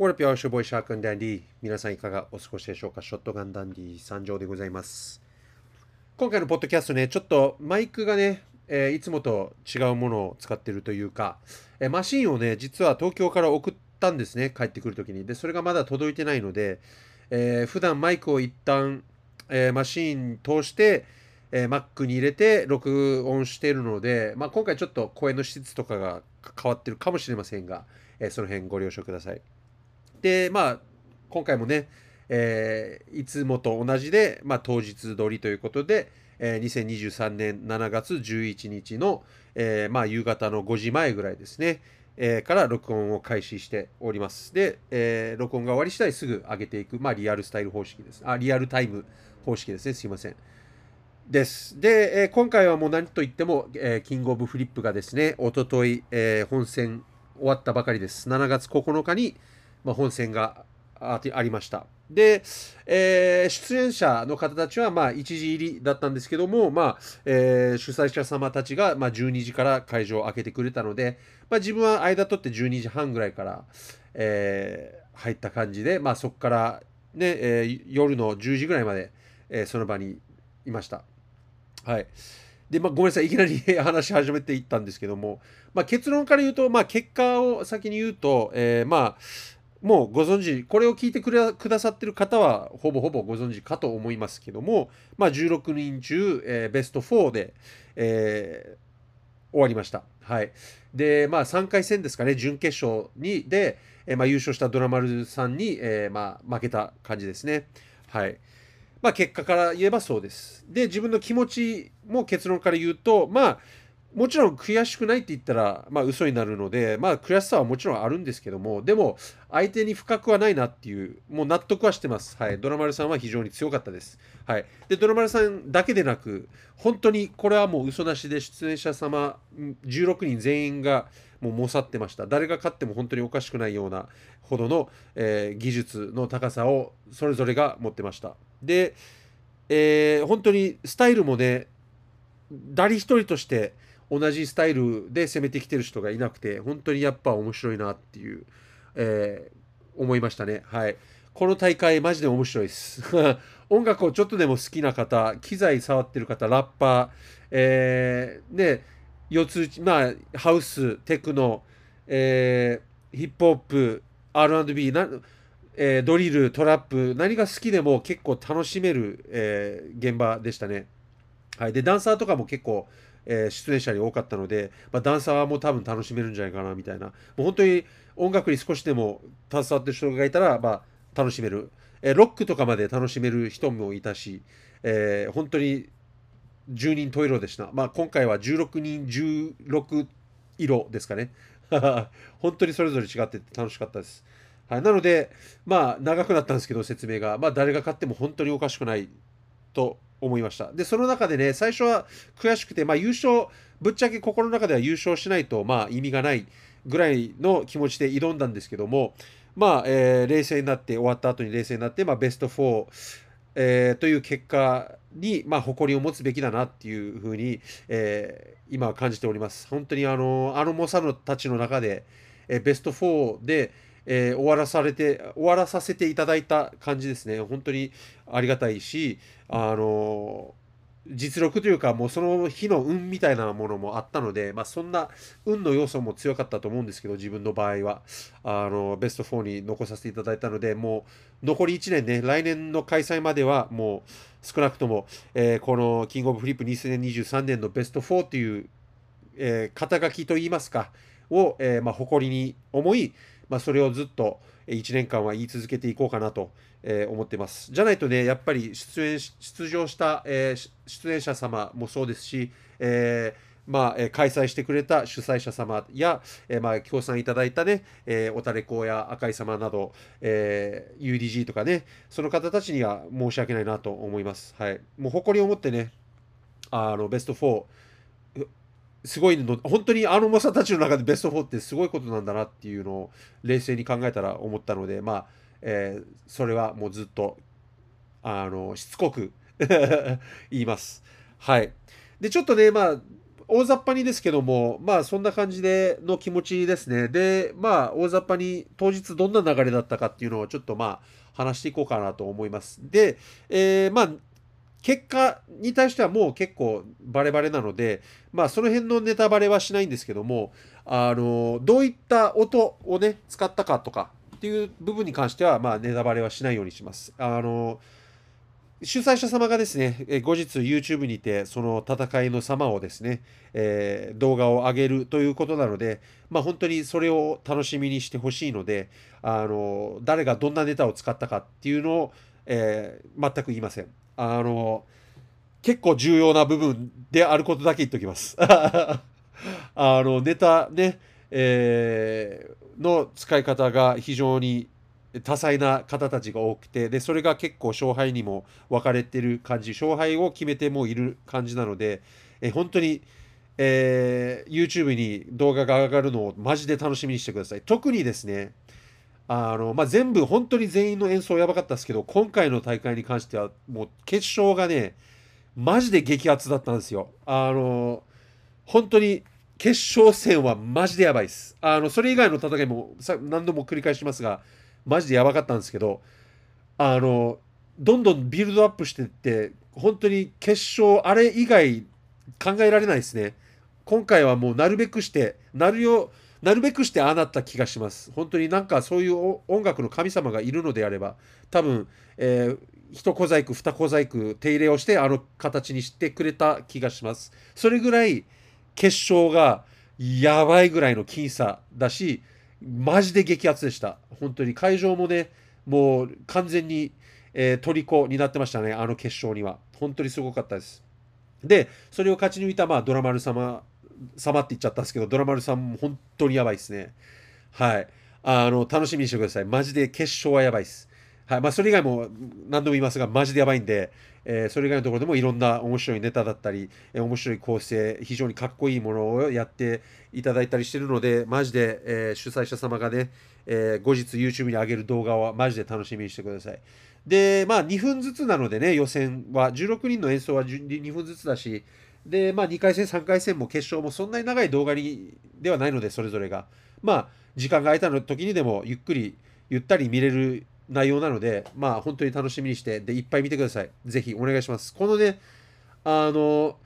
What up, y'all? ショボイシャークンダンディ。皆さんいかがお過ごしでしょうか？ショットガンダンディ参上でございます。今回のポッドキャストね、ちょっとマイクがね、えーいつもと違うものを使ってるというか、えーマシンをね、実は東京から送ったんですね、帰ってくるときに。で、それがまだ届いてないので、えー普段マイクを一旦、えーマシン通して、えー Mac に入れて録音しているので、まあ、今回ちょっと声の質とかが変わってるかもしれませんが、えーその辺ご了承ください。で、まあ、今回もね、えーいつもと同じで、まあ、当日撮りということで、えー2023年7月11日の、えーまあ、夕方の5時前ぐらいですね、えーから録音を開始しております。で、え録音が終わり次第すぐ上げていく、まあ、リアルスタイル方式です。あ、リアルタイム方式ですね。すいません。です。で、え今回はもう何と言っても、えキングオブフリップがですね、おととい、え本戦終わったばかりです。7月9日に、まあ、本戦がありました。で、えー出演者の方たちは、まあ、1時入りだったんですけども、まあ、えー主催者様たちが、まあ、12時から会場を開けてくれたので、まあ、自分は間取って12時半ぐらいから、えー入った感じで、まあ、そこから、ね、えー夜の10時ぐらいまで、えーその場にいました。はい。で、まあ、ごめんなさい、いきなり 話し始めていったんですけども、まあ、結論から言うと、まあ、結果を先に言うと、えーまあ、もうご存知、これを聞いてくださってる方は、ほぼほぼご存知かと思いますけども、まあ、16人中、えーベスト4で、えー終わりました。はい。で、まあ、3回戦ですかね、準決勝に、で、えーまあ、優勝したドラマルさんに、えーまあ、負けた感じですね。はい。まあ、結果から言えばそうです。で、自分の気持ちも結論から言うと、まあ、もちろん悔しくないって言ったら、まあ、嘘になるので、まあ、悔しさはもちろんあるんですけども、でも、相手に不覚はないなっていう、もう納得はしてます。はい。ドラマルさんは非常に強かったです。はい。で、ドラマルさんだけでなく、本当にこれはもう嘘なしで出演者様16人全員がもうもさってました。誰が勝っても本当におかしくないようなほどの、えー技術の高さをそれぞれが持ってました。で、えー本当にスタイルもね、誰一人として同じスタイルで攻めてきてる人がいなくて、本当にやっぱ面白いなっていう、えー思いましたね。はい。この大会マジで面白いです。音楽をちょっとでも好きな方、機材触ってる方、ラッパー、えー、ね、四つ打ち、まあ、ハウス、テクノ、えーヒップホップ、R&B、なえードリル、トラップ、何が好きでも結構楽しめる、えー現場でしたね。はい。で、ダンサーとかも結構、えー出演者に多かったので、まあ、ダンサーも多分楽しめるんじゃないかなみたいな。もう本当に音楽に少しでも携わってる人がいたら、まあ、楽しめる。えーロックとかまで楽しめる人もいたし、えー本当に10人十色でした。まあ、今回は16人16色ですかね。本当にそれぞれ違ってて楽しかったです。はい、なので、まあ、長くなったんですけど、説明が。まあ、誰が勝っても本当におかしくないと思いました。で、その中でね、最初は悔しくて、まあ、優勝、ぶっちゃけ心の中では優勝しないと、まあ、意味がないぐらいの気持ちで挑んだんですけども、まあ、えー冷静になって、終わった後に冷静になって、まあ、ベスト4、えーという結果に、まあ、誇りを持つべきだなっていうふうに、えー今は感じております。本当にあの、あの猛者たちの中で、えーベスト4で、えー終わらされて、終わらさせていただいた感じですね。本当にありがたいし、あの実力というか、もうその日の運みたいなものもあったので、まあ、そんな運の要素も強かったと思うんですけど、自分の場合は、あのベスト4に残させていただいたので、もう残り1年ね、来年の開催までは、もう少なくとも、えこのキングオブフリップ2023年のベスト4という、え肩書きといいますか、を、えまあ、誇りに思い、まあ、それをずっと1年間は言い続けていこうかなと、え思ってます。じゃないとね、やっぱり出演出場した、え出演者様もそうですし、えーまあ、開催してくれた主催者様や、えーまあ、協賛いただいたね、えー、おたれ子や赤井様など、えー UDG とかね、その方たちには申し訳ないなと思います。はい。もう誇りを持ってね、あの、ベスト4、すごいの、本当にあの猛者たちの中でベスト4ってすごいことなんだなっていうのを冷静に考えたら思ったので、まあ、えーそれはもうずっと、あの、しつこく 言います。はい。で、ちょっとね、まあ、大雑把にですけども、まあそんな感じでの気持ちですね。で、まあ大雑把に当日どんな流れだったかっていうのをちょっとまあ話していこうかなと思います。で、えー、まあ結果に対してはもう結構バレバレなので、まあその辺のネタバレはしないんですけども、あの、どういった音をね、使ったかとかっていう部分に関しては、まあネタバレはしないようにします。あの、主催者様がですね、後日 YouTube にてその戦いの様をですね、えー、動画を上げるということなので、まあ、本当にそれを楽しみにしてほしいのであの誰がどんなネタを使ったかっていうのを、えー、全く言いませんあの結構重要な部分であることだけ言っておきます。あのネタね、えー、の使い方が非常に多彩な方たちが多くてでそれが結構勝敗にも分かれてる感じ勝敗を決めてもいる感じなのでえ本当に、えー、YouTube に動画が上がるのをマジで楽しみにしてください。特にですねあの、まあ、全部本当に全員の演奏やばかったですけど今回の大会に関してはもう決勝がねマジで激アツだったんですよあの本当に決勝戦はマジでやばいです。あのそれ以外の戦いも何度も繰り返しますが、マジでやばかったんですけどあのどんどんビルドアップしていって本当に決勝あれ以外考えられないですね今回はもうなるべくしてなるよなるべくしてああなった気がします本当になんかそういう音楽の神様がいるのであれば多分、えー、一小細工二小細工手入れをしてあの形にしてくれた気がしますそれぐらい決勝がやばいぐらいの僅差だしマジで激アツでした。本当に会場もね、もう完全に、えー、虜になってましたね、あの決勝には。本当にすごかったです。で、それを勝ち抜いた、まあ、ドラマル様、様って言っちゃったんですけど、ドラマルさんも本当にやばいですね。はい。あの、楽しみにしてください。マジで決勝はやばいです。はいまあ、それ以外も何度も言いますが、マジでやばいんで、えー、それ以外のところでもいろんな面白いネタだったり、えー、面白い構成、非常にかっこいいものをやっていただいたりしてるので、マジで、えー、主催者様がね、え後日 YouTube に上げる動画はマジで楽しみにしてください。で、まあ2分ずつなのでね、予選は、16人の演奏は2分ずつだし、で、まあ2回戦、3回戦も決勝もそんなに長い動画にではないので、それぞれが。まあ、時間が空いたの時にでもゆっくり、ゆったり見れる内容なので、まあ本当に楽しみにして、で、いっぱい見てください。ぜひお願いします。このね、あの、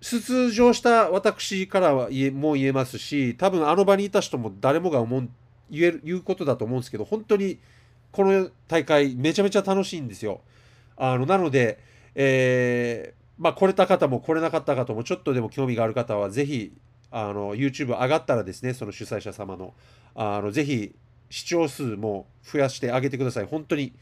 出場した私からは言えも言えますし、多分あの場にいた人も誰もが思う言える言うことだと思うんですけど、本当にこの大会めちゃめちゃ楽しいんですよ。あのなので、えー、まあ来れた方も来れなかった方もちょっとでも興味がある方はぜひあの YouTube 上がったらですね、その主催者様の、あのぜひ視聴数も増やしてあげてください。本当に、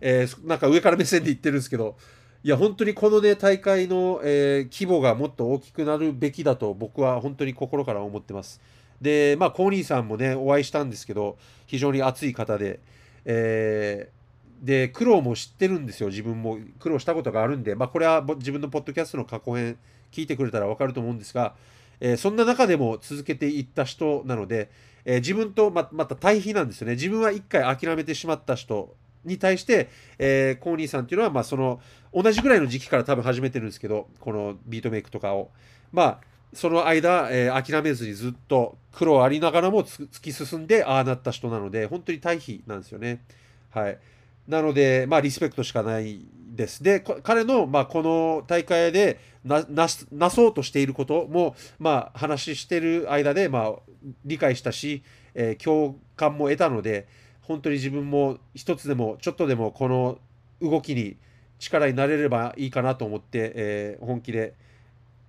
えー、なんか上から目線で言ってるんですけど、いや、本当にこのね、大会の、えー、規模がもっと大きくなるべきだと僕は本当に心から思ってます。で、まあ、コーニーさんもね、お会いしたんですけど、非常に熱い方で、えー、で、苦労も知ってるんですよ、自分も苦労したことがあるんで、まあ、これは自分のポッドキャストの過去編聞いてくれたら分かると思うんですが、えー、そんな中でも続けていった人なので、えー、自分とままた対比なんですよね。自分は一回諦めてしまった人に対して、えー、コーニーさんっていうのは、まあ、その同じぐらいの時期から多分始めてるんですけど、このビートメイクとかを。まあ、その間、えー、諦めずにずっと苦労ありながらも突き進んでああなった人なので、本当に対比なんですよね。はい。なので、まあ、リスペクトしかないです。で、彼の、まあ、この大会でななそうとしていることも、まあ、話してる間で、まあ、理解したし、えー、共感も得たので、本当に自分も一つでも、ちょっとでもこの動きに力になれればいいかなと思って、えー、本気で、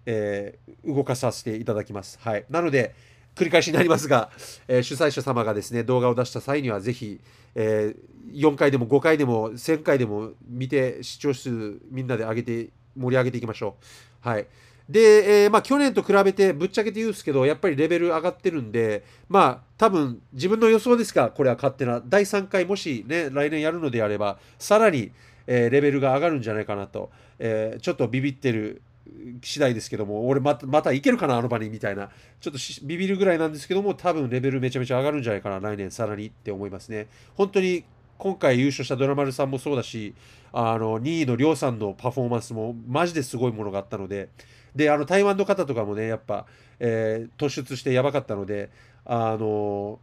えー、動かさせていただきます。はい。なので、繰り返しになりますが、えー、主催者様がですね、動画を出した際には、ぜひ、えー、4回でも5回でも1000回でも見て、視聴数みんなで上げて、盛り上げていきましょう。はい。で、えー、まあ、去年と比べてぶっちゃけて言うんですけど、やっぱりレベル上がってるんで、まあ、多分自分の予想ですが、これは勝手な、第3回もしね、来年やるのであれば、さらに、え、レベルが上がるんじゃないかなと、え、ちょっとビビってる次第ですけども、俺またまたいけるかな、あの場にみたいな、ちょっとビビるぐらいなんですけども、多分レベルめちゃめちゃ上がるんじゃないかな、来年さらにって思いますね。本当に今回優勝したドラマルさんもそうだし、あの、2位のりょうさんのパフォーマンスもマジですごいものがあったので、で、あの、台湾の方とかもね、やっぱ、えー突出してやばかったので、あの、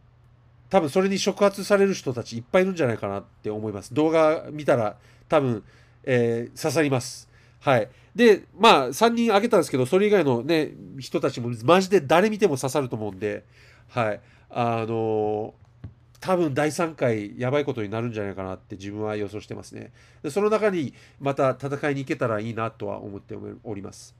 多分それに触発される人たちいっぱいいるんじゃないかなって思います。動画見たら多分、えー刺さります。はい。で、まあ、3人挙げたんですけど、それ以外のね、人たちもマジで誰見ても刺さると思うんで、はい。あの多分第3回やばいことになるんじゃないかなって自分は予想してますね。でその中にまた戦いに行けたらいいなとは思っております。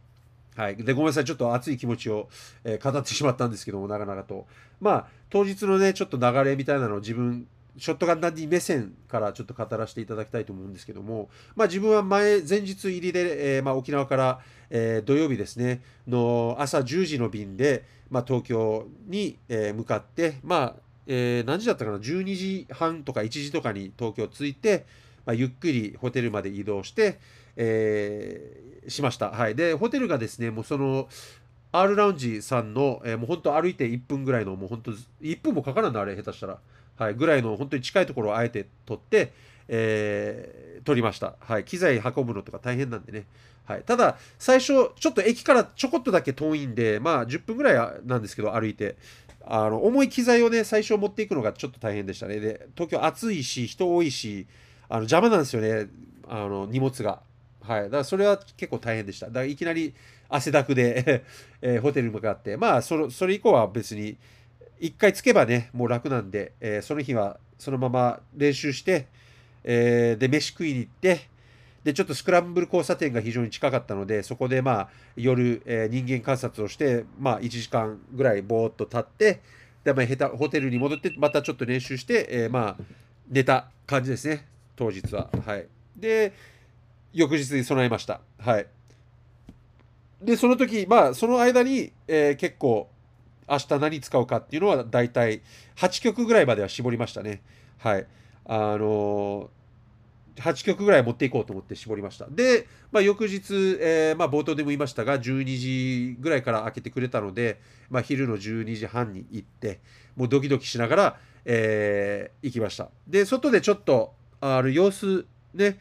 はい、でごめんなさい、ちょっと熱い気持ちを、えー語ってしまったんですけども、長々と。まあ、当日のね、ちょっと流れみたいなのを自分、ショットガンダンディ目線からちょっと語らせていただきたいと思うんですけども、まあ、自分は前、前日入りで、えーまあ、沖縄から、えー土曜日ですね、の朝10時の便で、まあ、東京に、えー向かって、まあ、え何時だったかな、12時半とか1時とかに東京着いて、ま、ゆっくりホテルまで移動して、えしました。はい。で、ホテルがですね、もうその、R ラウンジさんの、えもう本当歩いて1分ぐらいの、もう本当、1分もかからんの、あれ、下手したら。はい。ぐらいの、本当に近いところをあえて取って、えー撮りました。はい。機材運ぶのとか大変なんでね。はい。ただ、最初、ちょっと駅からちょこっとだけ遠いんで、まあ、10分ぐらいなんですけど、歩いて。あの、重い機材をね、最初持っていくのがちょっと大変でしたね。で、東京暑いし、人多いし、あの、邪魔なんですよね。あの、荷物が。はい。だからそれは結構大変でした。だからいきなり汗だくで、えーホテルに向かって、まあその、それ以降は別に、一回つけばね、もう楽なんで、えーその日はそのまま練習して、えーで、飯食いに行って、で、ちょっとスクランブル交差点が非常に近かったので、そこでまあ夜、えー人間観察をして、まあ1時間ぐらいぼーっと立って、で、まあ、下手ホテルに戻って、またちょっと練習して、えーまあ寝た感じですね、当日は。はい。で、翌日に備えました。はい。で、その時、まあ、その間に、えー結構、明日何使うかっていうのは、大体8曲ぐらいまでは絞りましたね。はい。あのー8曲ぐらい持っていこうと思って絞りました。で、まあ、翌日、えーまあ、冒頭でも言いましたが、12時ぐらいから開けてくれたので、まあ、昼の12時半に行って、もうドキドキしながら、えー行きました。で、外でちょっと、あの様子ね、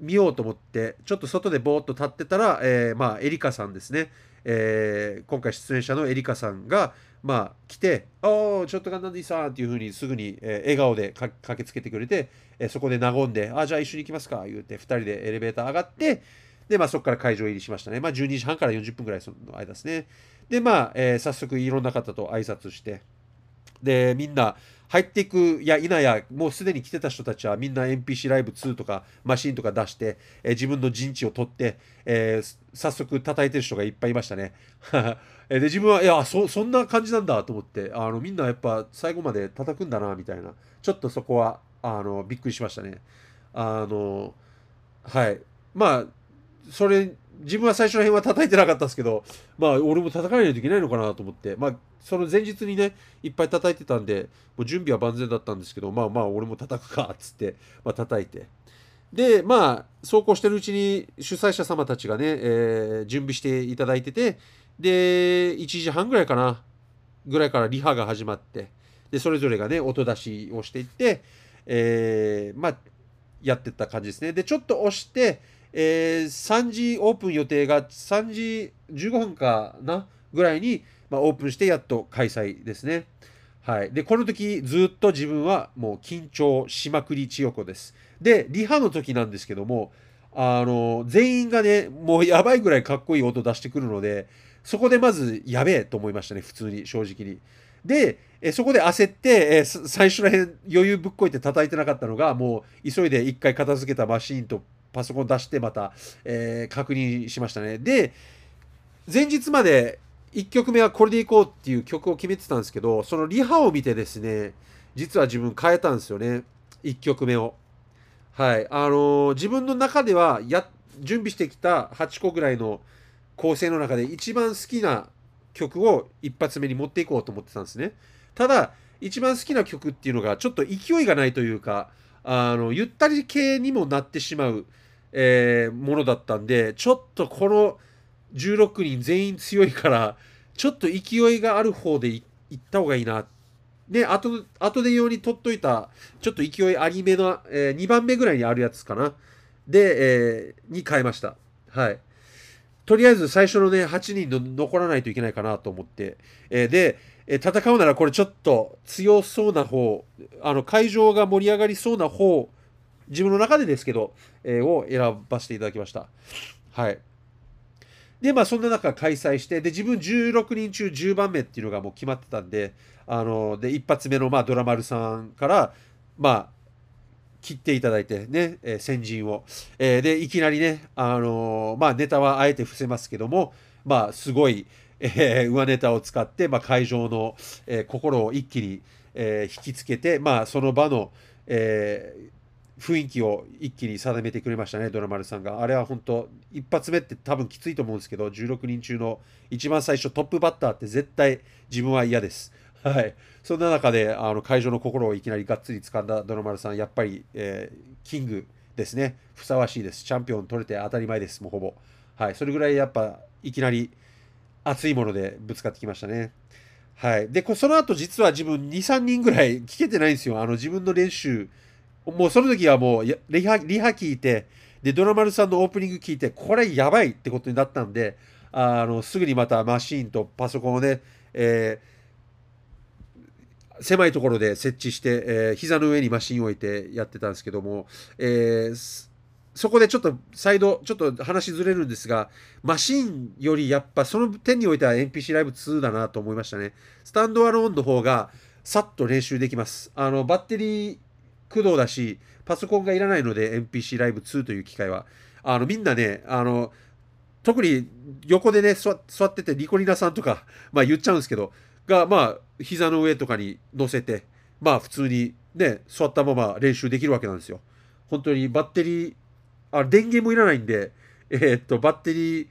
見ようと思って、ちょっと外でぼーっと立ってたら、えーまあ、エリカさんですね。えー今回出演者のエリカさんが、まあ、来て、おー、ちょっとガンダンディさんっていうふうにすぐに、えー笑顔で駆けつけてくれて、えーそこで和んで、あ、じゃあ一緒に行きますか、言うて、2人でエレベーター上がって、で、まあ、そこから会場入りしましたね。まあ、12時半から40分ぐらいその間ですね。で、まあ、えー早速いろんな方と挨拶して、で、みんな入っていくや否や、もうすでに来てた人たちはみんな NPC ライブ2とかマシンとか出して、えー自分の陣地を取って、えー早速叩いてる人がいっぱいいましたね。で、自分は、いや、そ、そんな感じなんだと思って、あの、みんなやっぱ最後まで叩くんだな、みたいな。ちょっとそこは、あの、びっくりしましたね。あの、はい。まあ、それ、自分は最初の辺は叩いてなかったんですけど、まあ、俺も叩かないといけないのかなと思って、まあ、その前日にね、いっぱい叩いてたんで、もう準備は万全だったんですけど、まあまあ、俺も叩くか、っつって、まあ、叩いて。で、まあ、そうこうしてるうちに主催者様たちがね、えー準備していただいてて、で、1時半ぐらいかな、ぐらいからリハが始まって、で、それぞれがね、音出しをしていって、えーまあ、やってった感じですね。で、ちょっと押して、えー3時オープン予定が3時15分かなぐらいに、まあ、オープンしてやっと開催ですね。はい。で、この時ずっと自分はもう緊張しまくり千代子です。で、リハの時なんですけども、あの、全員がね、もうやばいぐらいかっこいい音出してくるので、そこでまずやべえと思いましたね、普通に、正直に。で、えそこで焦って、え最初らへん余裕ぶっこいて叩いてなかったのが、もう急いで一回片付けたマシーンとパソコン出してまた、えー確認しましたね。で、前日まで1曲目はこれでいこうっていう曲を決めてたんですけど、そのリハを見てですね、実は自分変えたんですよね、1曲目を。はい。あのー自分の中ではや、準備してきた8個ぐらいの構成の中で一番好きな曲を一発目に持っていこうと思ってたんですね。ただ、一番好きな曲っていうのがちょっと勢いがないというか、あの、ゆったり系にもなってしまう、えーものだったんで、ちょっとこの16人全員強いから、ちょっと勢いがある方でいった方がいいなで、後、後で用に取っといた、ちょっと勢いありめの、えー、2番目ぐらいにあるやつかな。で、えー、に変えました。はい。とりあえず最初のね、8人の残らないといけないかなと思って。えー、で、えー、戦うならこれちょっと強そうな方、あの、会場が盛り上がりそうな方、自分の中でですけど、えー、を選ばせていただきました。はい。で、まあ、そんな中開催して、で、自分16人中10番目っていうのがもう決まってたんで、あの、で、一発目の、まあ、ドラマルさんから、まあ、切っていただいてね、えー、先陣を。えー、で、いきなりね、あのー、まあ、ネタはあえて伏せますけども、まあ、すごい、え、上ネタを使って、まあ、会場の、え、心を一気に、え、引きつけて、まあ、その場の、え、雰囲気を一気に定めてくれましたね、ドラマルさんが。あれは本当、一発目って多分きついと思うんですけど、16人中の一番最初トップバッターって絶対自分は嫌です。はい。そんな中で、あの会場の心をいきなりがっつり掴んだドラマルさん、やっぱり、えー、キングですね。ふさわしいです。チャンピオン取れて当たり前です、もうほぼ。はい。それぐらいやっぱ、いきなり熱いものでぶつかってきましたね。はい。で、その後実は自分2、3人ぐらい聞けてないんですよ。あの自分の練習。もうその時はもうリハリハ聞いて、で、ドラマルさんのオープニング聞いて、これやばいってことになったんで、あのすぐにまたマシーンとパソコンをね、えー、狭いところで設置して、えー、膝の上にマシンを置いてやってたんですけども、えー、そこでちょっと再度、ちょっと話ずれるんですが、マシンよりやっぱその点においては NPC ライブ2だなと思いましたね。スタンドアローンの方がさっと練習できます。あの、バッテリー駆動だし、パソコンがいらないので NPC ライブ2という機械は。あの、みんなね、あの、特に横でね、座ってて、ニコリナさんとか、まあ言っちゃうんですけど、が、まあ、膝の上とかに乗せて、まあ普通にね、座ったまま練習できるわけなんですよ。本当にバッテリー、あ電源もいらないんで、えー、っと、バッテリー、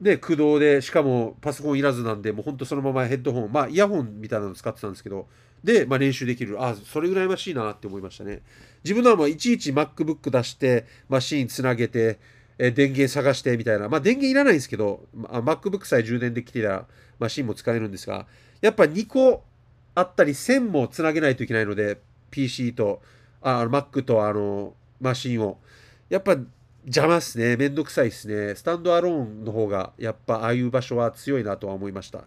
ね、駆動で、しかもパソコンいらずなんで、もうほんとそのままヘッドホン、まあイヤホンみたいなの使ってたんですけど、で、まあ、練習できる。あ、それぐらいましいなって思いましたね。自分のはもういちいち MacBook 出して、マシーンつなげて、え電源探してみたいな。まあ、電源いらないんですけど、まあ、MacBook さえ充電できてたら、マシンも使えるんですが、やっぱ2個あったり、線もつなげないといけないので、PC と、あ Mac とあの、マシンを。やっぱ邪魔っすね。めんどくさいっすね。スタンドアローンの方が、やっぱああいう場所は強いなとは思いました。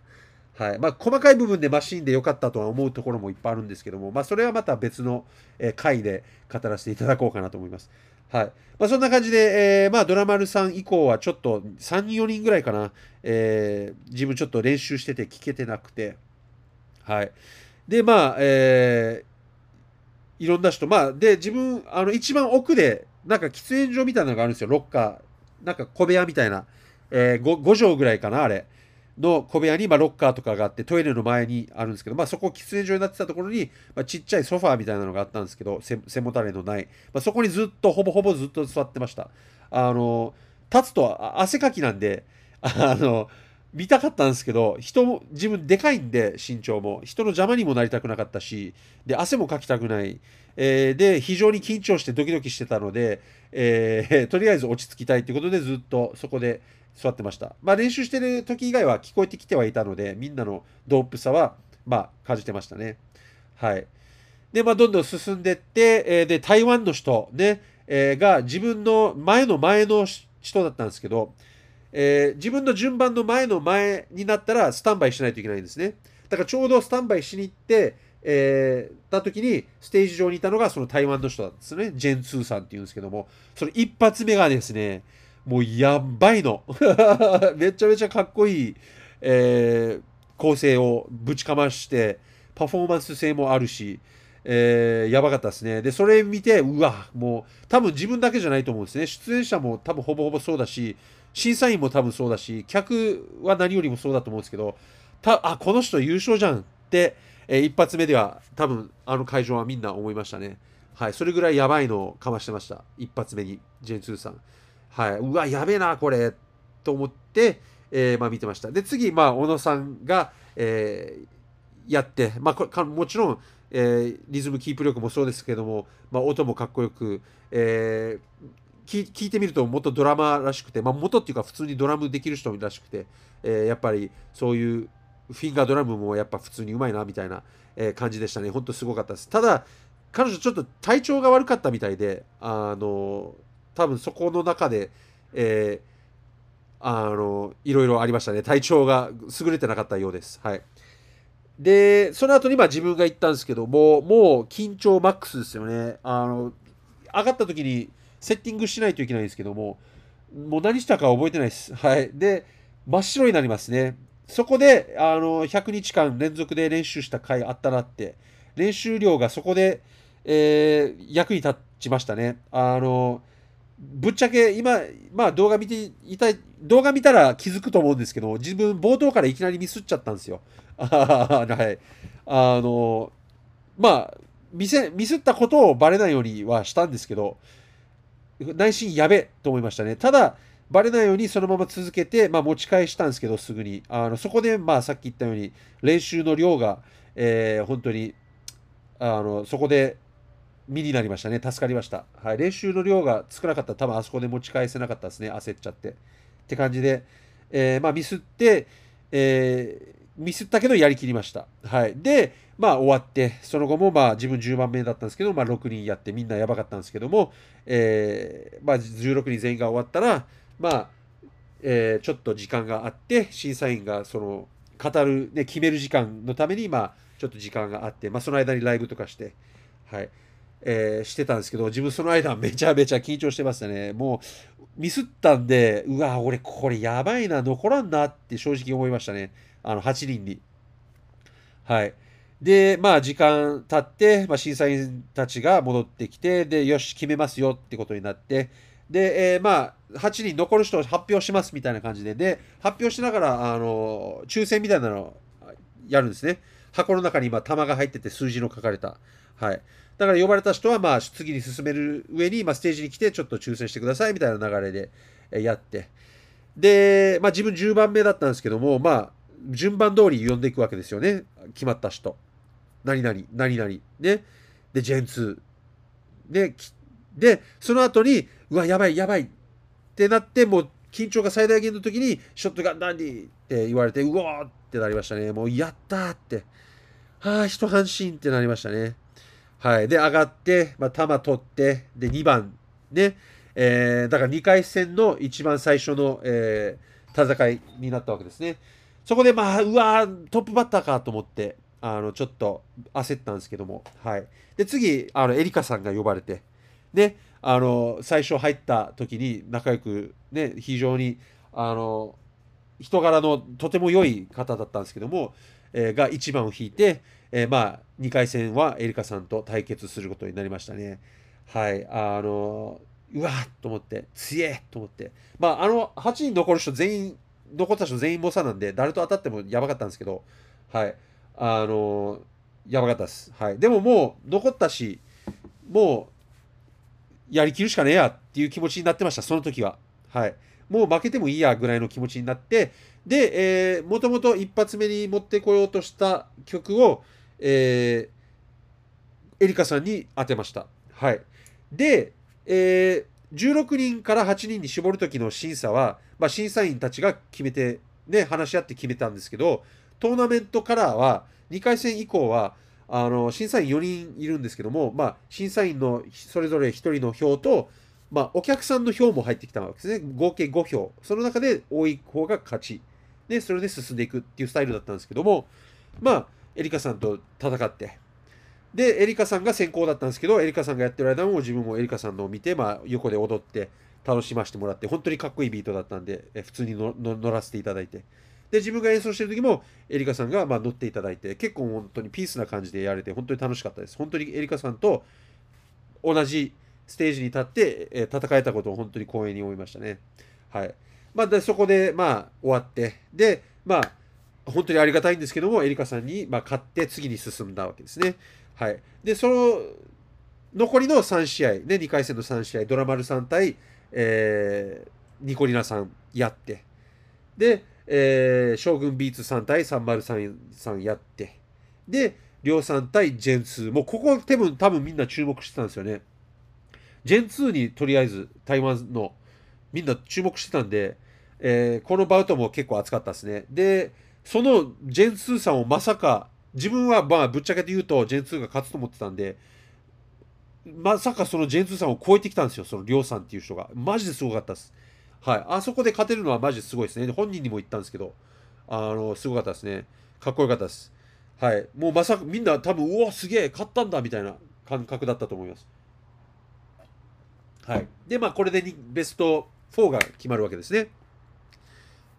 はいまあ、細かい部分でマシンで良かったとは思うところもいっぱいあるんですけども、まあ、それはまた別の、え回で語らせていただこうかなと思います。はいまあ、そんな感じで、えー、まあ、ドラマルさん以降はちょっと3、4人ぐらいかな、えー、自分ちょっと練習してて聞けてなくて、はい。で、まあ、えー、いろんな人、まあ、で、自分、あの、一番奥で、なんか喫煙所みたいなのがあるんですよ、ロッカー。なんか小部屋みたいな。えー、5, 5畳ぐらいかな、あれ。の小部屋に、まあ、ロッカーとかがあってトイレの前にあるんですけど、まあ、そこ喫煙所になってたところに、まあ、ちっちゃいソファーみたいなのがあったんですけど背もたれのない、まあ、そこにずっとほぼほぼずっと座ってました。あの立つと汗かきなんであの見たかったんですけど人も自分でかいんで身長も。人の邪魔にもなりたくなかったしで汗もかきたくない、えー、で非常に緊張してドキドキしてたので、えー、とりあえず落ち着きたいということでずっとそこで座ってました。まあ、練習してる時以外は聞こえてきてはいたので、みんなのドープさは、まあ、感じてましたね。はい。で、まあ、どんどん進んでって、えー、で、台湾の人ね、えー、が自分の前の前の人だったんですけど、えー、自分の順番の前の前になったらスタンバイしないといけないんですね。だからちょうどスタンバイしに行って、えー、た時にステージ上にいたのがその台湾の人だったんですね。ジェンツーさんっていうんですけども、その一発目がですね、もうやばいの。めちゃめちゃかっこいい、えー、構成をぶちかまして、パフォーマンス性もあるし、えー、やばかったですね。で、それ見て、うわ、もう、多分自分だけじゃないと思うんですね。出演者も多分ほぼほぼそうだし、審査員も多分そうだし、客は何よりもそうだと思うんですけど、たあ、この人優勝じゃんって、えー、一発目では多分あの会場はみんな思いましたね。はい、それぐらいやばいのをかましてました。一発目に、ジェンツーさん。はい、うわ、やべえな、これ、と思って、えー、まあ、見てました。で、次、まあ、小野さんが、えー、やって、まあ、これもちろん、えー、リズムキープ力もそうですけども、まあ、音もかっこよく、えー、聞いてみると元ドラマらしくて、まあ、元っていうか普通にドラムできる人らしくて、えー、やっぱりそういうフィンガードラムもやっぱ普通にうまいなみたいな、え感じでしたね。本当すごかったです。ただ、彼女ちょっと体調が悪かったみたいで、あの、多分そこの中で、えーあの、いろいろありましたね。体調が優れてなかったようです。はい。で、その後にまあ自分が行ったんですけども、もう緊張マックスですよね。あの、上がった時にセッティングしないといけないんですけども、もう何したか覚えてないです。はい。で、真っ白になりますね。そこで、あの、100日間連続で練習した回あったなって、練習量がそこで、えー役に立ちましたね。あの、ぶっちゃけ今、まあ動画見ていたい、動画見たら気づくと思うんですけど、自分冒頭からいきなりミスっちゃったんですよ。はい。あの、まあ、ミスミスったことをバレないようにはしたんですけど、内心やべと思いましたね。ただ、バレないようにそのまま続けて、まあ、持ち返したんですけど、すぐに。あのそこで、まあ、さっき言ったように、練習の量が、えー本当に、あの、そこで、身になりましたね。助かりました。はい。練習の量が少なかったら、多分あそこで持ち返せなかったですね。焦っちゃって。って感じで、えーまあ、ミスって、えーミスったけどやりきりました。はい。で、まあ終わって、その後もまあ自分10番目だったんですけど、まあ6人やってみんなやばかったんですけども、えーまあ16人全員が終わったら、まあ、えちょっと時間があって、審査員がその語る、ね、決める時間のために、まあちょっと時間があって、まあその間にライブとかして、はい。えーしてたんですけど、自分その間めちゃめちゃ緊張してましたね。もうミスったんで、うわ、俺これやばいな、残らんなって正直思いましたね。あの、8人に。はい。で、まあ、時間経って、まあ、審査員たちが戻ってきて、で、よし、決めますよってことになって、で、えーまあ、8人残る人を発表しますみたいな感じで、で、発表しながら、あの、抽選みたいなのをやるんですね。箱の中に今、玉が入ってて、数字の書かれた。はい。だから呼ばれた人は、まあ、次に進める上に、まあ、ステージに来て、ちょっと抽選してくださいみたいな流れでやって。で、まあ、自分10番目だったんですけども、まあ、順番通り呼んでいくわけですよね。決まった人。何々、何々。ね。で、ジェン2。で、で、その後に、うわ、やばい、やばいってなって、もう、緊張が最大限の時に、ショットガンダンディって言われて、うわーってなりましたね。もう、やったーって。はあ、一安心ってなりましたね。はい。で、上がって、まあ、球取って、で、2番、ね。えーだから2回戦の一番最初の、えー戦いになったわけですね。そこで、まあ、うわトップバッターかと思って、あの、ちょっと焦ったんですけども、はい。で、次、あの、エリカさんが呼ばれて、で、あの、最初入った時に仲良く、ね、非常に、あの、人柄のとても良い方だったんですけども、えーが1番を引いて、えーまあ、2回戦はエリカさんと対決することになりましたね。はい。あの、うわっと思って、強えと思って。まあ、あの、8人残る人全員、残った人全員猛者なんで、誰と当たってもやばかったんですけど、はい。あの、やばかったです。はい。でももう、残ったし、もう、やりきるしかねえやっていう気持ちになってました、その時は。はい。もう負けてもいいやぐらいの気持ちになって、で、えー、もともと一発目に持ってこようとした曲を、えー、エリカさんに当てました。はい。で、えー、16人から8人に絞る時の審査は、まあ、審査員たちが決めて、ね、話し合って決めたんですけど、トーナメントカラーは、2回戦以降は、あの審査員4人いるんですけども、まあ、審査員のそれぞれ1人の票と、まあ、お客さんの票も入ってきたわけですね。合計5票。その中で多い方が勝ち。で、それで進んでいくっていうスタイルだったんですけども、まあ、エリカさんと戦って、で、エリカさんが先行だったんですけど、エリカさんがやってる間も自分もエリカさんのを見て、まあ、横で踊って楽しませてもらって、本当にかっこいいビートだったんで、え普通に乗らせていただいて。で、自分が演奏してる時も、エリカさんがま乗っていただいて、結構本当にピースな感じでやれて、本当に楽しかったです。本当にエリカさんと同じステージに立って、え戦えたことを本当に光栄に思いましたね。はい。まあ、でそこで、まあ、終わって、で、まあ、本当にありがたいんですけども、エリカさんに、まあ、勝って次に進んだわけですね。はい。で、その、残りの3試合、ね、2回戦の3試合、ドラマルさん対、えーニコリナさんやって、で、えー将軍ビーツさん対303さんやって、で、りょうさん対ジェン2、もうここ多分、多分みんな注目してたんですよね。ジェン2にとりあえず台湾のみんな注目してたんで、えーこのバウトも結構熱かったですね。で、そのジェンツーさんをまさか、自分はまあぶっちゃけて言うと、ジェンツーが勝つと思ってたんで、まさかそのジェンツーさんを超えてきたんですよ、そのりょうさんっていう人が。マジですごかったです。はい。あそこで勝てるのはマジですごいですね。本人にも言ったんですけど、あの、すごかったですね。かっこよかったです。はい。もうまさか、みんな多分、うわ、すげえ、勝ったんだみたいな感覚だったと思います。はい。で、まあ、これでベスト4が決まるわけですね。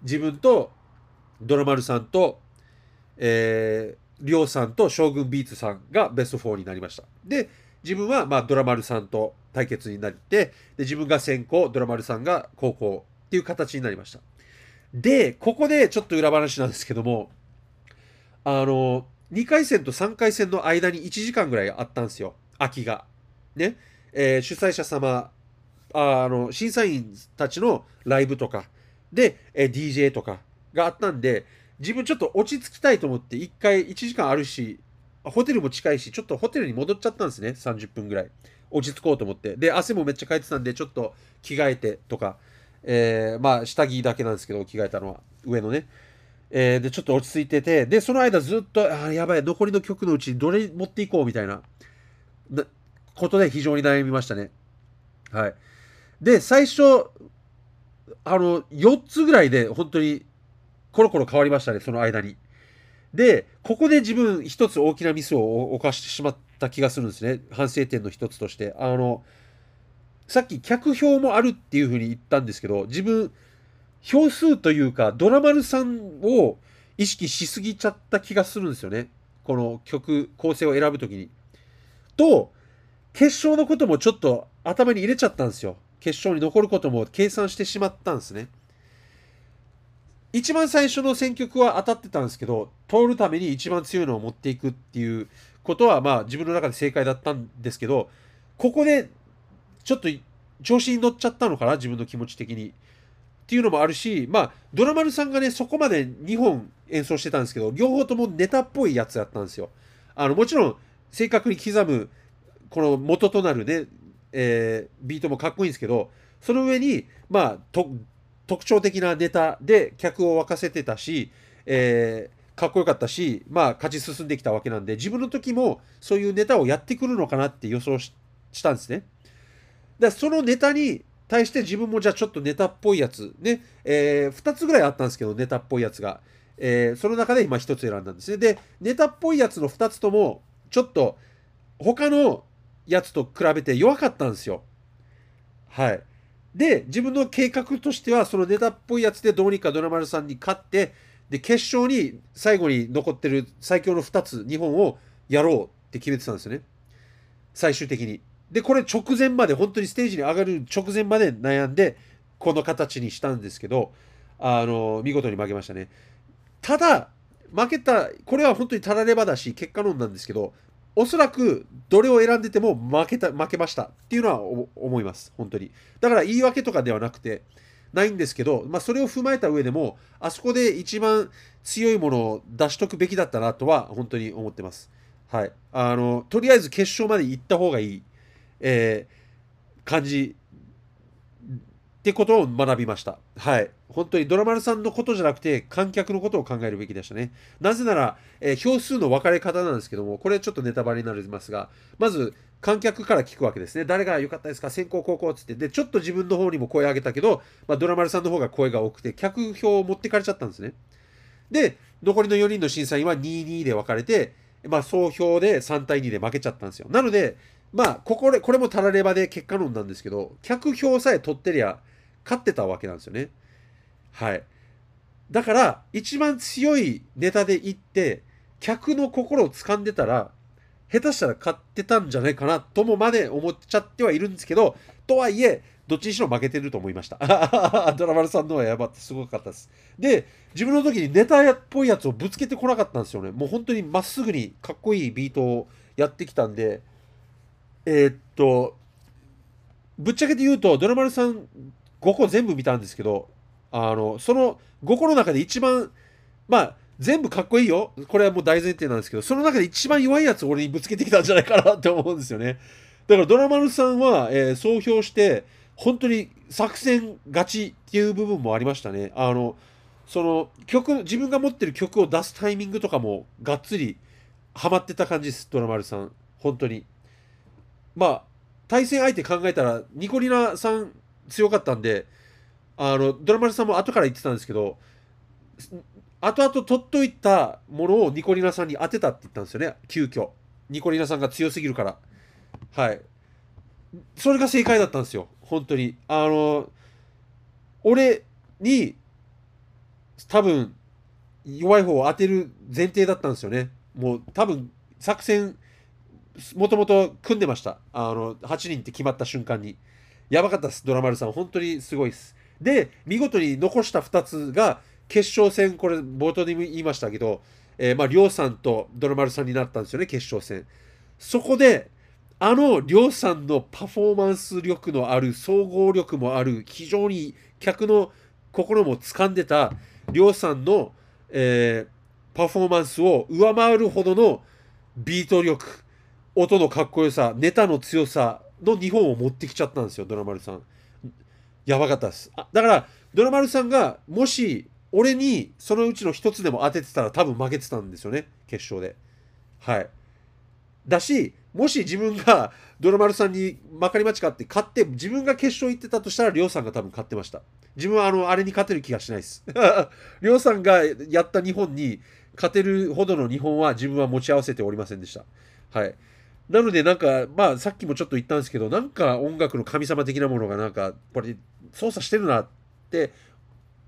自分と、ドラマルさんと、えー、りょうさんと将軍ビーツさんがベスト4になりました。で、自分は、まあ、ドラマルさんと対決になって、で、自分が先行、ドラマルさんが後攻っていう形になりました。で、ここでちょっと裏話なんですけども、あの、2回戦と3回戦の間に1時間ぐらいあったんですよ。空きが。ね。えー、主催者様、あの、審査員たちのライブとか、で、えー、DJ とかがあったんで、自分ちょっと落ち着きたいと思って、1回1時間あるし、ホテルも近いし、ちょっとホテルに戻っちゃったんですね。30分ぐらい。落ち着こうと思って。で、汗もめっちゃかいてたんで、ちょっと着替えてとか、えー、まあ、下着だけなんですけど、着替えたのは、上のね。えー、で、ちょっと落ち着いてて、で、その間ずっと、あやばい、残りの曲のうちどれ持っていこうみたいな、なことで非常に悩みましたね。はい。で、最初、あの、4つぐらいで、本当に、コロコロ変わりましたね、その間に。で、ここで自分、一つ大きなミスを犯してしまった気がするんですね。反省点の一つとして。あの、さっき客票もあるっていうふうに言ったんですけど、自分、票数というか、ドラマルさんを意識しすぎちゃった気がするんですよね。この曲、構成を選ぶときに。と、決勝のこともちょっと頭に入れちゃったんですよ。決勝に残ることも計算してしまったんですね。一番最初の選曲は当たってたんですけど、通るために一番強いのを持っていくっていうことは、まあ自分の中で正解だったんですけど、ここでちょっと調子に乗っちゃったのかな、自分の気持ち的に。っていうのもあるし、まあ、ドラマルさんがね、そこまで2本演奏してたんですけど、両方ともネタっぽいやつやったんですよ。あの、もちろん、正確に刻む、この元となるね、えー、ビートもかっこいいんですけど、その上に、まあ、特徴的なネタで客を沸かせてたし、えー、かっこよかったし、まあ、勝ち進んできたわけなんで、自分の時もそういうネタをやってくるのかなって予想したんですね。で、そのネタに対して自分もじゃあちょっとネタっぽいやつ、ね、えー、2つぐらいあったんですけど、ネタっぽいやつが。えー、その中で今1つ選んだんですね。で、ネタっぽいやつの2つとも、ちょっと他のやつと比べて弱かったんですよ。はい。で、自分の計画としては、そのネタっぽいやつでどうにかドラマルさんに勝って、で、決勝に最後に残ってる最強の2つ、2本をやろうって決めてたんですよね。最終的に。で、これ直前まで、本当にステージに上がる直前まで悩んで、この形にしたんですけど、あの、見事に負けましたね。ただ、負けた、これは本当にたらればだし、結果論なんですけど、おそらくどれを選んでても負けた、負けましたっていうのは思います。本当に。だから言い訳とかではなくて、ないんですけど、まあ、それを踏まえた上でも、あそこで一番強いものを出しとくべきだったなとは本当に思ってます。はい。あの、とりあえず決勝まで行った方がいい。えー、感じってことを学びました。はい。本当にドラマルさんのことじゃなくて観客のことを考えるべきでしたね。なぜなら、えー、票数の分かれ方なんですけども、これちょっとネタバレになりますが、まず観客から聞くわけですね。誰が良かったですか？先行高校つって。で、ちょっと自分の方にも声上げたけど、まあ、ドラマルさんの方が声が多くて、客票を持ってかれちゃったんですね。で、残りの4人の審査員は2-2で分かれて、まあ、総票で3対2で負けちゃったんですよ。なので、まあ、ここで、これもたらればで結果論なんですけど、客票さえ取ってりゃ、勝ってたわけなんですよね。はい。だから、一番強いネタでいって、客の心を掴んでたら、下手したら勝ってたんじゃないかなともまで思っちゃってはいるんですけど、とはいえ、どっちにしろ負けてると思いました。ドラマルさんのはやばってすごかったです。で、自分の時にネタっぽいやつをぶつけてこなかったんですよね。もう本当にまっすぐにかっこいいビートをやってきたんで、えー、っと、ぶっちゃけて言うと、ドラマルさん5個全部見たんですけど、あの、その5個の中で一番、まあ、全部かっこいいよ。これはもう大前提なんですけど、その中で一番弱いやつを俺にぶつけてきたんじゃないかなって思うんですよね。だからドラマルさんは、えー、総評して、本当に作戦勝ちっていう部分もありましたね。あの、その曲自分が持ってる曲を出すタイミングとかもがっつりハマってた感じですドラマルさん本当にまあ対戦相手考えたらニコリナさん強かったんであのドラマルさんも後から言ってたんですけど後々取っといたものをニコリナさんに当てたって言ったんですよね急遽。ニコリナさんが強すぎるから。はい。それが正解だったんですよ本当に。あの俺に多分弱い方を当てる前提だったんですよね。もう多分作戦もともと組んでました。あの8人って決まった瞬間に。やばかったですドラマルさん。本当にすごいです。で見事に残した2つが決勝戦これ冒頭で言いましたけど、えー、まあ亮さんとドラマルさんになったんですよね決勝戦。そこであの亮さんのパフォーマンス力のある総合力もある非常に客の心も掴んでた亮さんの、えー、パフォーマンスを上回るほどのビート力。音のかっこよさネタの強さの日本を持ってきちゃったんですよドラマルさん。やばかったです。あだからドラマルさんがもし俺にそのうちの一つでも当ててたら多分負けてたんですよね決勝で。はい。だしもし自分がドラマルさんにまかり間違って勝って自分が決勝行ってたとしたらりょうさんが多分勝ってました。自分はあのあれに勝てる気がしないです。りょうさんがやった日本に勝てるほどの日本は自分は持ち合わせておりませんでした。はい。なのでなんかまあさっきもちょっと言ったんですけどなんか音楽の神様的なものがなんかこれ操作してるなって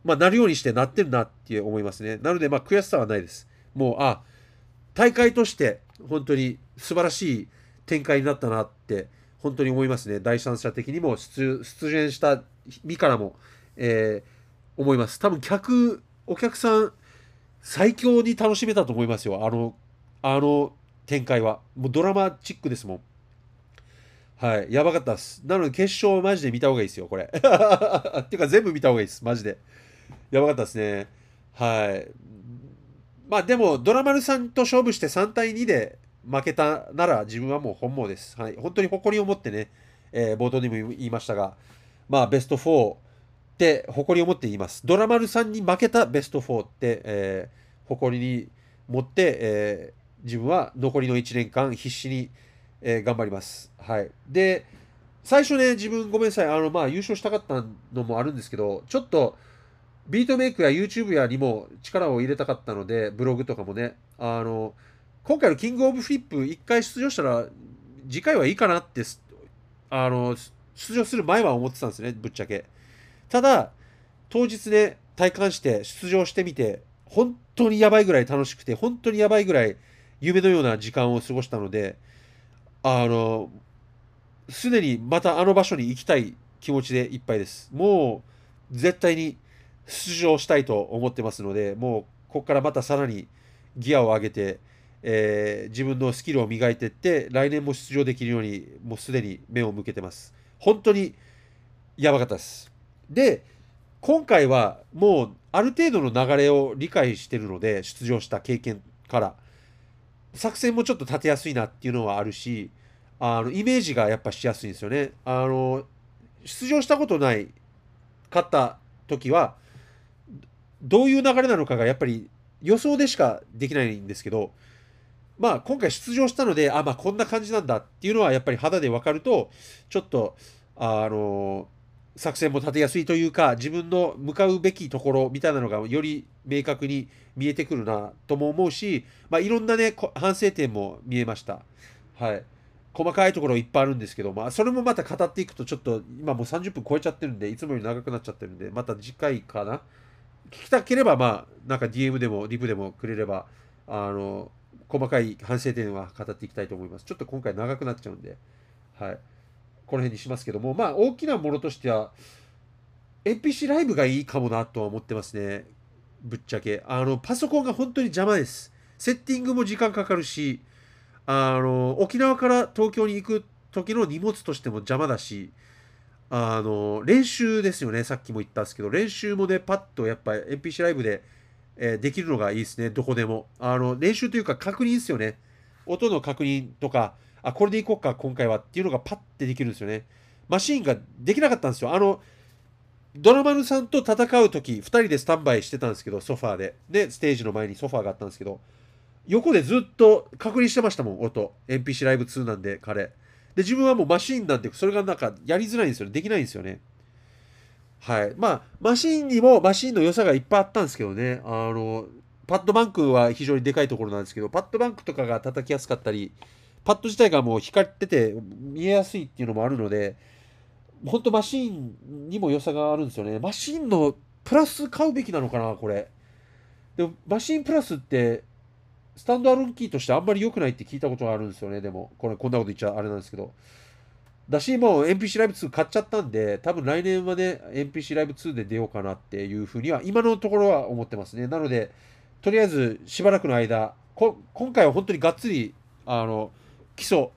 まあなるようにしてなってるなって思いますね。なのでまあ悔しさはないです。もうあ大会として本当に素晴らしい展開になったなって本当に思いますね。第三者的にも出演した身からも、えー、思います。多分客お客さん最強に楽しめたと思いますよ。あのあの展開は。もうドラマチックですもん。はい。やばかったっす。なので決勝はマジで見た方がいいですよこれ。っ ていうか全部見た方がいいです。マジで。やばかったですね。はい。まあでもドラマルさんと勝負して3対2で負けたなら自分はもう本望です。はい、本当に誇りを持ってね、えー、冒頭でも言いましたが、まあ、ベスト4って誇りを持って言います。ドラマルさんに負けたベスト4って、えー、誇りに持って、えー、自分は残りの1年間必死に、えー、頑張ります。はい。で、最初ね、自分ごめんなさい、あの、まあ、優勝したかったのもあるんですけど、ちょっと、ビートメイクや YouTube やにも力を入れたかったので、ブログとかもね、あの、今回のキングオブフリップ1回出場したら次回はいいかなってあの出場する前は思ってたんですねぶっちゃけただ当日ね体感して出場してみて本当にやばいぐらい楽しくて本当にやばいぐらい夢のような時間を過ごしたのであのすでにまたあの場所に行きたい気持ちでいっぱいです。もう絶対に出場したいと思ってますのでもうここからまたさらにギアを上げてえー、自分のスキルを磨いていって来年も出場できるようにもうすでに目を向けてます。本当にやばかったです。で今回はもうある程度の流れを理解してるので出場した経験から。作戦もちょっと立てやすいなっていうのはあるしあのイメージがやっぱしやすいんですよね。あの出場したことない勝った時はどういう流れなのかがやっぱり予想でしかできないんですけどまあ今回出場したので、あ、まあこんな感じなんだっていうのはやっぱり肌で分かると、ちょっと、あの、作戦も立てやすいというか、自分の向かうべきところみたいなのがより明確に見えてくるなとも思うし、まあいろんなね、反省点も見えました。はい。細かいところいっぱいあるんですけど、まあ、それもまた語っていくと、ちょっと今もう30分超えちゃってるんで、いつもより長くなっちゃってるんで、また次回かな。聞きたければ、まあ、なんか DM でもリプでもくれれば、あの、細かい反省点は語っていきたいと思います。ちょっと今回長くなっちゃうんで、はい。この辺にしますけども、まあ大きなものとしては、NPC ライブがいいかもなとは思ってますね。ぶっちゃけ。あの、パソコンが本当に邪魔です。セッティングも時間かかるし、あの、沖縄から東京に行く時の荷物としても邪魔だし、あの、練習ですよね。さっきも言ったんですけど、練習もね、パッとやっぱ NPC ライブでえ、できるのがいいですね、どこでも。あの、練習というか確認ですよね。音の確認とか、あ、これでいこうか、今回はっていうのがパッてできるんですよね。マシーンができなかったんですよ。あの、ドラマルさんと戦う時2人でスタンバイしてたんですけどソファーで。でステージの前にソファーがあったんですけど横でずっと確認してましたもん音。NPC ライブ2なんで彼。で自分はもうマシーンなんでそれがなんかやりづらいんですよね。できないんですよね。はい。まあマシーンにもマシーンの良さがいっぱいあったんですけどね。あのパッドバンクは非常にでかいところなんですけどパッドバンクとかが叩きやすかったりパッド自体がもう光ってて見えやすいっていうのもあるので本当マシンにも良さがあるんですよね。マシンのプラス買うべきなのかな、これ。でも、マシンプラスって、スタンドアロンキーとしてあんまり良くないって聞いたことがあるんですよね、でも。これ、こんなこと言っちゃあれなんですけど。だし、もう NPC ライブ2買っちゃったんで、多分来年はね、NPC ライブ2で出ようかなっていうふうには、今のところは思ってますね。なので、とりあえずしばらくの間、今回は本当にがっつり、あの、基礎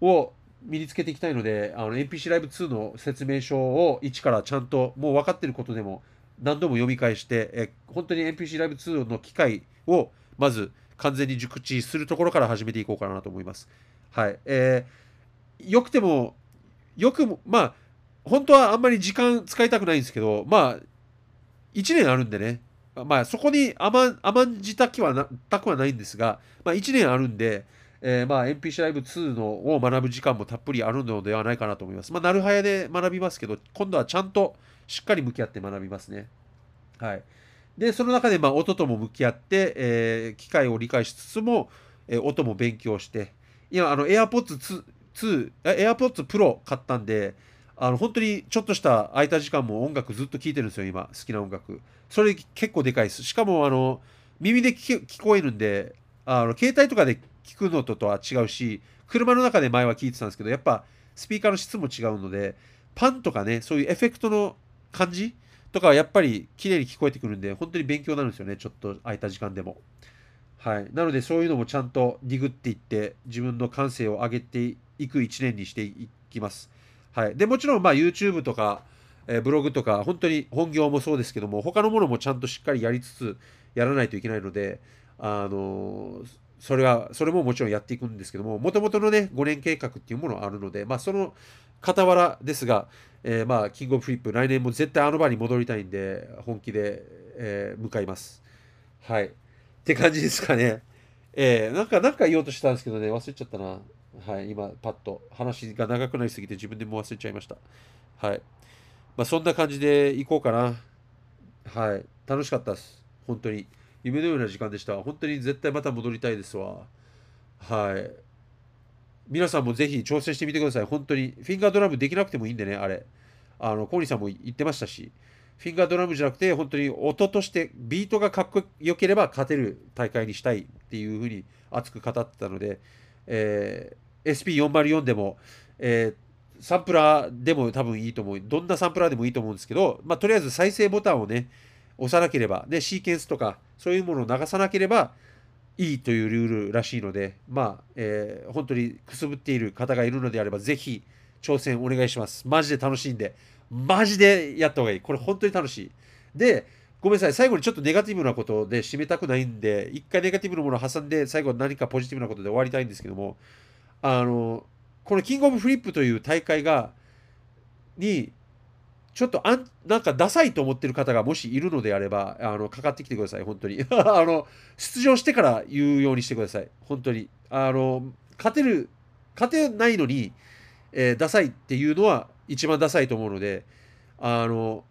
を身につけていきたいので、あの NPC ライブ2の説明書を一からちゃんともう分かってることでも何度も読み返して、え本当に NPC ライブ2の機会をまず完全に熟知するところから始めていこうかなと思います。はい。えー、よくても、よくも、まあ、本当はあんまり時間使いたくないんですけど、まあ、1年あるんでね、まあ、そこに甘甘んじたきはなたくはないんですが、まあ、1年あるんで、えー、まあ NPC ライブ2のを学ぶ時間もたっぷりあるのではないかなと思います。まあ、なるはやで学びますけど、今度はちゃんとしっかり向き合って学びますね。はい。で、その中でまあ音とも向き合って、えー、機械を理解しつつも、えー、音も勉強して、今、あの AirPods 2、AirPods Pro 買ったんで、あの本当にちょっとした空いた時間も音楽ずっと聴いてるんですよ、今、好きな音楽。それ結構でかいです。しかも、あの、耳で聞こえるんで、あの携帯とかで聞くのととは違うし車の中で前は聞いてたんですけどやっぱスピーカーの質も違うのでパンとかねそういうエフェクトの感じとかはやっぱり綺麗に聞こえてくるんで本当に勉強になるんですよねちょっと空いた時間でも。はい。なのでそういうのもちゃんとディグっていって自分の感性を上げていく1年にしていきます。はい。でもちろんまあ YouTube とかえブログとか本当に本業もそうですけども他のものもちゃんとしっかりやりつつやらないといけないのであのそれは、それももちろんやっていくんですけども、もともとのね、5年計画っていうものがあるので、まあ、その傍らですが、えー、まあ、キングオブフリップ、来年も絶対あの場に戻りたいんで、本気で、えー、向かいます。はい。って感じですかね。えー、なんか、なんか言おうとしたんですけどね、忘れちゃったな。はい、今、パッと。話が長くなりすぎて自分でも忘れちゃいました。はい。まあ、そんな感じでいこうかな。はい。楽しかったです。本当に。夢のような時間でした。本当に絶対また戻りたいですわ。はい。皆さんもぜひ挑戦してみてください。本当に。フィンガードラムできなくてもいいんでね、あれ。あの、コーニーさんも言ってましたし、フィンガードラムじゃなくて、本当に音として、ビートがかっこよければ勝てる大会にしたいっていうふうに熱く語ってたので、えー、SP404 でも、えー、サンプラーでも多分いいと思う。どんなサンプラーでもいいと思うんですけど、まあ、とりあえず再生ボタンをね、押さなければ、で、シーケンスとか、そういうものを流さなければいいというルールらしいので、まあ、えー、本当にくすぶっている方がいるのであれば、ぜひ挑戦お願いします。マジで楽しいんで、マジでやった方がいい。これ本当に楽しい。で、ごめんなさい。最後にちょっとネガティブなことで締めたくないんで、一回ネガティブなものを挟んで、最後何かポジティブなことで終わりたいんですけども、あの、このキングオブフリップという大会が、に、ちょっとあんなんかダサいと思ってる方がもしいるのであれば、あのかかってきてください、本当に。あの出場してから言うようにしてください、本当に。あの勝てる、勝てないのに、えー、ダサいっていうのは一番ダサいと思うので、あの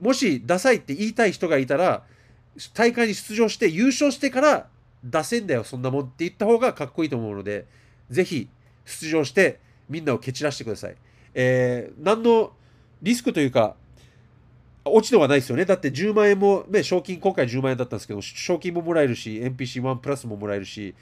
もしダサいって言いたい人がいたら、大会に出場して優勝してから出せんだよ、そんなもんって言った方がかっこいいと思うので、ぜひ出場してみんなを蹴散らしてください。えー、何のリスクというか、落ち度はないですよね。だって10万円も、ね、賞金今回10万円だったんですけど、賞金ももらえるし、NPC1 プラスももらえるし、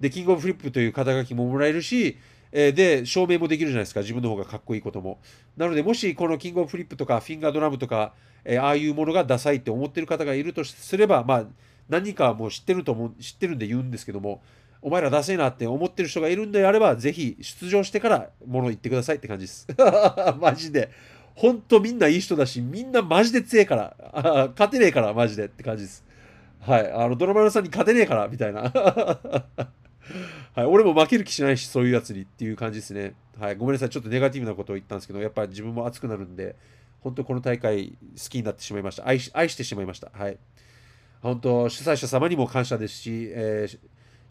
で、キングオブフリップという肩書きももらえるし、えー、で、証明もできるじゃないですか、自分の方がかっこいいことも。なので、もしこのキングオブフリップとか、フィンガードラムとか、えー、ああいうものがダサいって思ってる方がいるとすれば、まあ、何かもう知ってると思う、知ってるんで言うんですけども、お前らダセえなって思ってる人がいるんであれば、ぜひ出場してからもの言ってくださいって感じです。マジで。ほんとみんないい人だし、みんなマジで強えから、勝てねえから、マジでって感じです。はい。あの、ドラマルさんに勝てねえから、みたいな。はい。俺も負ける気しないし、そういうやつにっていう感じですね。はい。ごめんなさい。ちょっとネガティブなことを言ったんですけど、やっぱり自分も熱くなるんで、本当この大会好きになってしまいました。愛し愛してしまいました。はい。本当、主催者様にも感謝ですし、えー、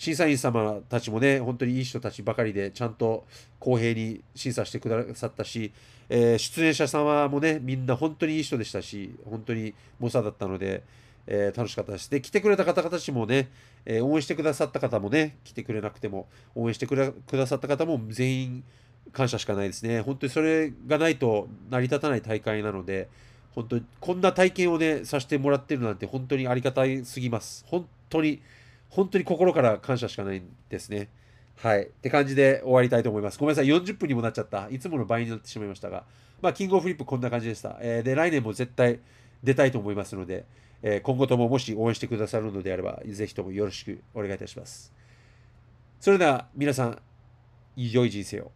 審査員様たちもね、本当にいい人たちばかりで、ちゃんと公平に審査してくださったし、えー、出演者様もね、みんな本当にいい人でしたし、本当に猛者だったので、えー、楽しかったです。で、来てくれた方たちもね、えー、応援してくださった方もね、来てくれなくても、応援してくださった方も全員感謝しかないですね。本当にそれがないと成り立たない大会なので、本当にこんな体験をね、させてもらってるなんて本当にありがたいすぎます。本当に、本当に心から感謝しかないんですね。はい。って感じで終わりたいと思います。ごめんなさい。40分にもなっちゃった。いつもの倍になってしまいましたが。まあ、キングオフリップこんな感じでした。えー、で、来年も絶対出たいと思いますので、えー、今後とももし応援してくださるのであれば、ぜひともよろしくお願いいたします。それでは、皆さん、良い人生を。